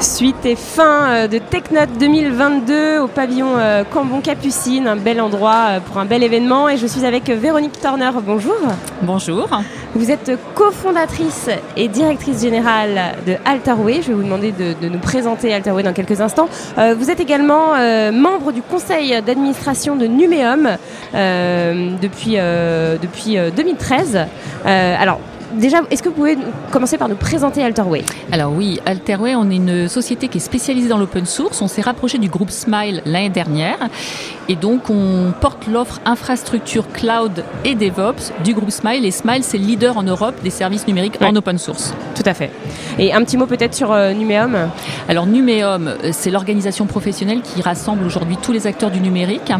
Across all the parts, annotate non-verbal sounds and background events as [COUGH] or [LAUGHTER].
Suite et fin euh, de TechNote 2022 au pavillon euh, Cambon-Capucine, un bel endroit euh, pour un bel événement. Et je suis avec Véronique Turner. Bonjour. Bonjour. Vous êtes cofondatrice et directrice générale de Alterway. Je vais vous demander de, nous présenter Alterway dans quelques instants. vous êtes également membre du conseil d'administration de Numéum depuis, depuis 2013. alors, déjà, est-ce que vous pouvez commencer par nous présenter Alterway Alors oui, Alterway, on est une société qui est spécialisée dans l'open source. On s'est rapproché du groupe Smile l'année dernière. Et donc, on porte l'offre infrastructure cloud et DevOps du groupe Smile. Et Smile, c'est le leader en Europe des services numériques en open source. Tout à fait. Et un petit mot peut-être sur euh, Numéum Alors, Numéum, euh, c'est l'organisation professionnelle qui rassemble aujourd'hui tous les acteurs du numérique.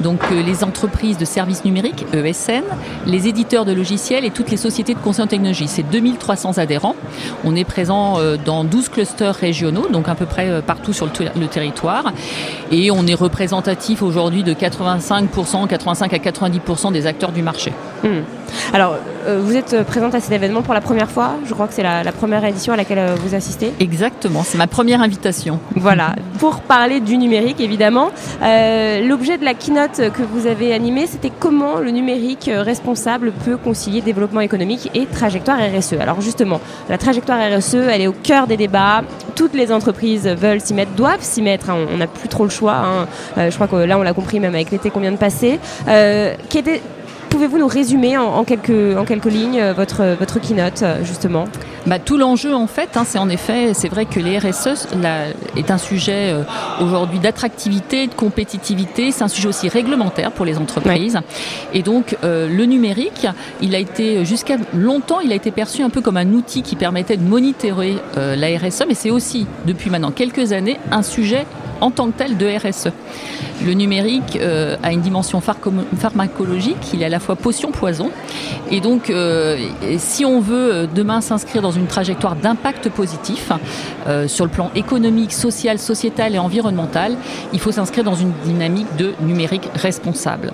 Donc, euh, les entreprises de services numériques, ESN, les éditeurs de logiciels et toutes les sociétés de conseil technologie. C'est 2300 adhérents. On est présent euh, dans 12 clusters régionaux, donc à peu près euh, partout sur le, territoire. Et on est représentatif aujourd'hui de 85%, 85 à 90% des acteurs du marché. Hmm. Alors, euh, vous êtes présente à cet événement pour la première fois. Je crois que c'est la, première édition à laquelle vous assistez. Exactement, c'est ma première invitation. Voilà, [LAUGHS] pour parler du numérique, évidemment. L'objet de la keynote que vous avez animée, c'était comment le numérique responsable peut concilier développement économique et trajectoire RSE. Alors justement, la trajectoire RSE, elle est au cœur des débats. Toutes les entreprises veulent s'y mettre, doivent s'y mettre. Hein. On n'a plus trop le choix. Hein. Euh, je crois que là, on l'a compris même avec l'été qu'on vient de passer. Euh, pouvez-vous nous résumer en, quelques, en quelques lignes euh, votre, votre keynote, justement? Bah, Tout l'enjeu, en fait, hein, c'est en effet, c'est vrai que les RSE est un sujet aujourd'hui d'attractivité, de compétitivité. C'est un sujet aussi réglementaire pour les entreprises. Et donc, le numérique, il a été, jusqu'à longtemps, il a été perçu un peu comme un outil qui permettait de monitorer la RSE, mais c'est aussi, depuis maintenant quelques années, un sujet en tant que tel de RSE. Le numérique euh, a une dimension pharmacologique, il est à la fois potion-poison. Et donc, euh, si on veut euh, demain s'inscrire dans une trajectoire d'impact positif sur le plan économique, social, sociétal et environnemental, il faut s'inscrire dans une dynamique de numérique responsable.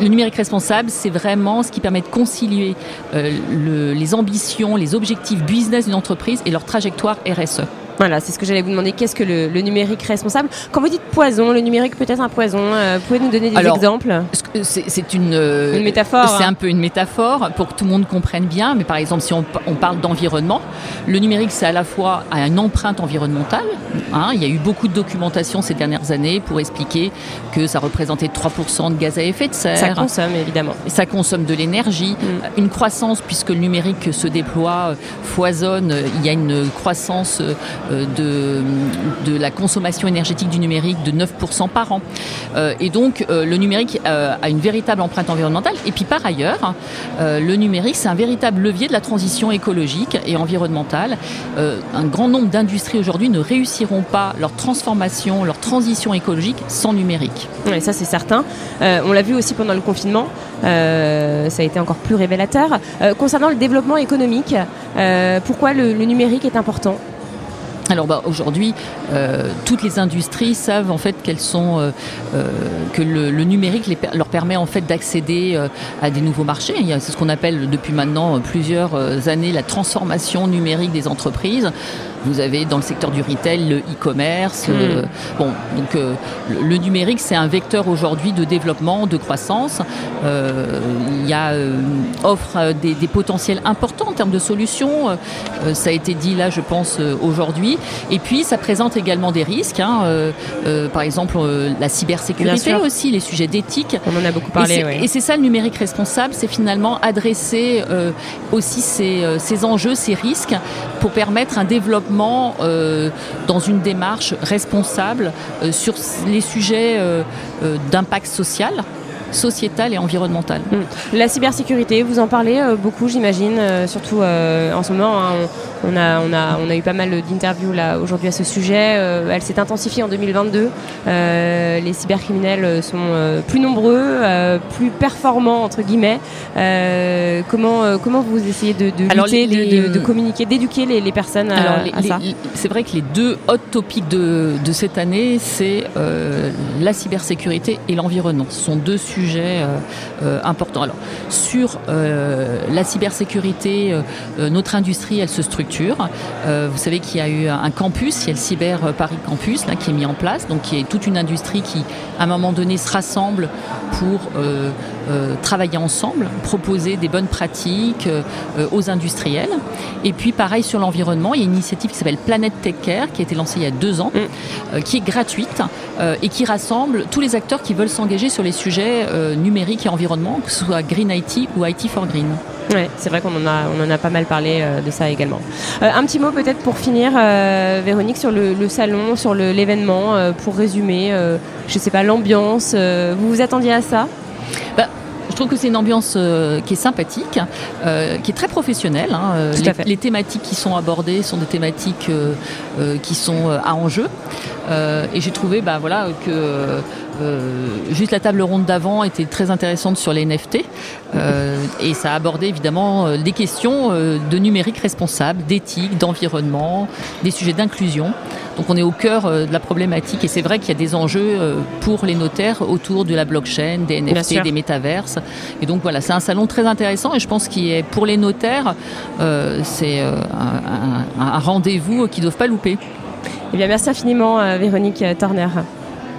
Le numérique responsable, c'est vraiment ce qui permet de concilier les ambitions, les objectifs business d'une entreprise et leur trajectoire RSE. Voilà, c'est ce que j'allais vous demander. Qu'est-ce que le, numérique responsable? Quand vous dites poison, le numérique peut être un poison. Euh, pouvez nous donner des exemples? C'est une, euh, une, métaphore. C'est hein. un peu une métaphore pour que tout le monde comprenne bien. Mais par exemple, si on, parle d'environnement, le numérique, c'est à la fois une empreinte environnementale. Hein. il y a eu beaucoup de documentation ces dernières années pour expliquer que ça représentait 3% de gaz à effet de serre. Ça consomme, évidemment. Ça consomme de l'énergie. Mm. Une croissance, puisque le numérique se déploie, euh, foisonne. Il y a une croissance euh, de, de la consommation énergétique du numérique de 9% par an. Euh, et donc, euh, le numérique a une véritable empreinte environnementale. Et puis, par ailleurs, le numérique, c'est un véritable levier de la transition écologique et environnementale. un grand nombre d'industries aujourd'hui ne réussiront pas leur transformation, leur transition écologique sans numérique. Oui, ça c'est certain. on l'a vu aussi pendant le confinement. ça a été encore plus révélateur. concernant le développement économique, pourquoi le numérique est important? Alors bah, aujourd'hui, euh, toutes les industries savent en fait qu'elles sont euh, euh, que le, numérique leur permet en fait d'accéder à des nouveaux marchés. C'est ce qu'on appelle depuis maintenant plusieurs années la transformation numérique des entreprises. Vous avez dans le secteur du retail le e-commerce. Hmm. bon, donc le, numérique c'est un vecteur aujourd'hui de développement, de croissance. il y a offre des, des, potentiels importants en termes de solutions. ça a été dit là, je pense aujourd'hui. Et puis, ça présente également des risques. Hein, euh, euh, par exemple, euh, la cybersécurité aussi, les sujets d'éthique. On en a beaucoup parlé. Et c'est ça le numérique responsable, c'est finalement adresser aussi ces, ces, enjeux, ces risques, pour permettre un développement dans une démarche responsable sur les sujets d'impact social sociétale et environnementale. Hmm. La cybersécurité, vous en parlez beaucoup, j'imagine, surtout en ce moment. Hein, on, a, on, a, on a eu pas mal d'interviews là aujourd'hui à ce sujet. elle s'est intensifiée en 2022. les cybercriminels sont plus nombreux, plus performants entre guillemets. comment, comment vous essayez de, de, de, communiquer, d'éduquer les, personnes à, ça C'est vrai que les deux hot topics de, cette année, c'est la cybersécurité et l'environnement. Ce sont deux sujets euh, euh, importants. Alors, sur euh, la cybersécurité, notre industrie, elle se structure. vous savez qu'il y a eu un campus, il y a le Cyber Paris Campus là, qui est mis en place, donc qui est toute une industrie qui, à un moment donné, se rassemble pour travailler ensemble, proposer des bonnes pratiques aux industriels. Et puis, pareil sur l'environnement, il y a une initiative qui s'appelle Planète Tech Care, qui a été lancée il y a deux ans, mm. qui est gratuite et qui rassemble tous les acteurs qui veulent s'engager sur les sujets euh, numériques et environnement, que ce soit Green IT ou IT for Green. Ouais, c'est vrai qu'on en a, on en a pas mal parlé euh, de ça également. Euh, un petit mot peut-être pour finir, Véronique, sur le, salon, sur l'événement, pour résumer, je sais pas, l'ambiance. vous vous attendiez à ça? Bah, je trouve que c'est une ambiance qui est sympathique, qui est très professionnelle. Hein. Les, les, thématiques qui sont abordées sont des thématiques qui sont à enjeu. et j'ai trouvé bah, voilà, que euh, juste la table ronde d'avant était très intéressante sur les NFT euh, et ça abordait évidemment euh, des questions de numérique responsable, d'éthique, d'environnement, des sujets d'inclusion. Donc on est au cœur de la problématique et c'est vrai qu'il y a des enjeux pour les notaires autour de la blockchain, des NFT, des métaverses. Et donc voilà, c'est un salon très intéressant et je pense qu'il est pour les notaires, c'est un, un rendez-vous qu'ils ne doivent pas louper. Eh bien, merci infiniment, Véronique Turner.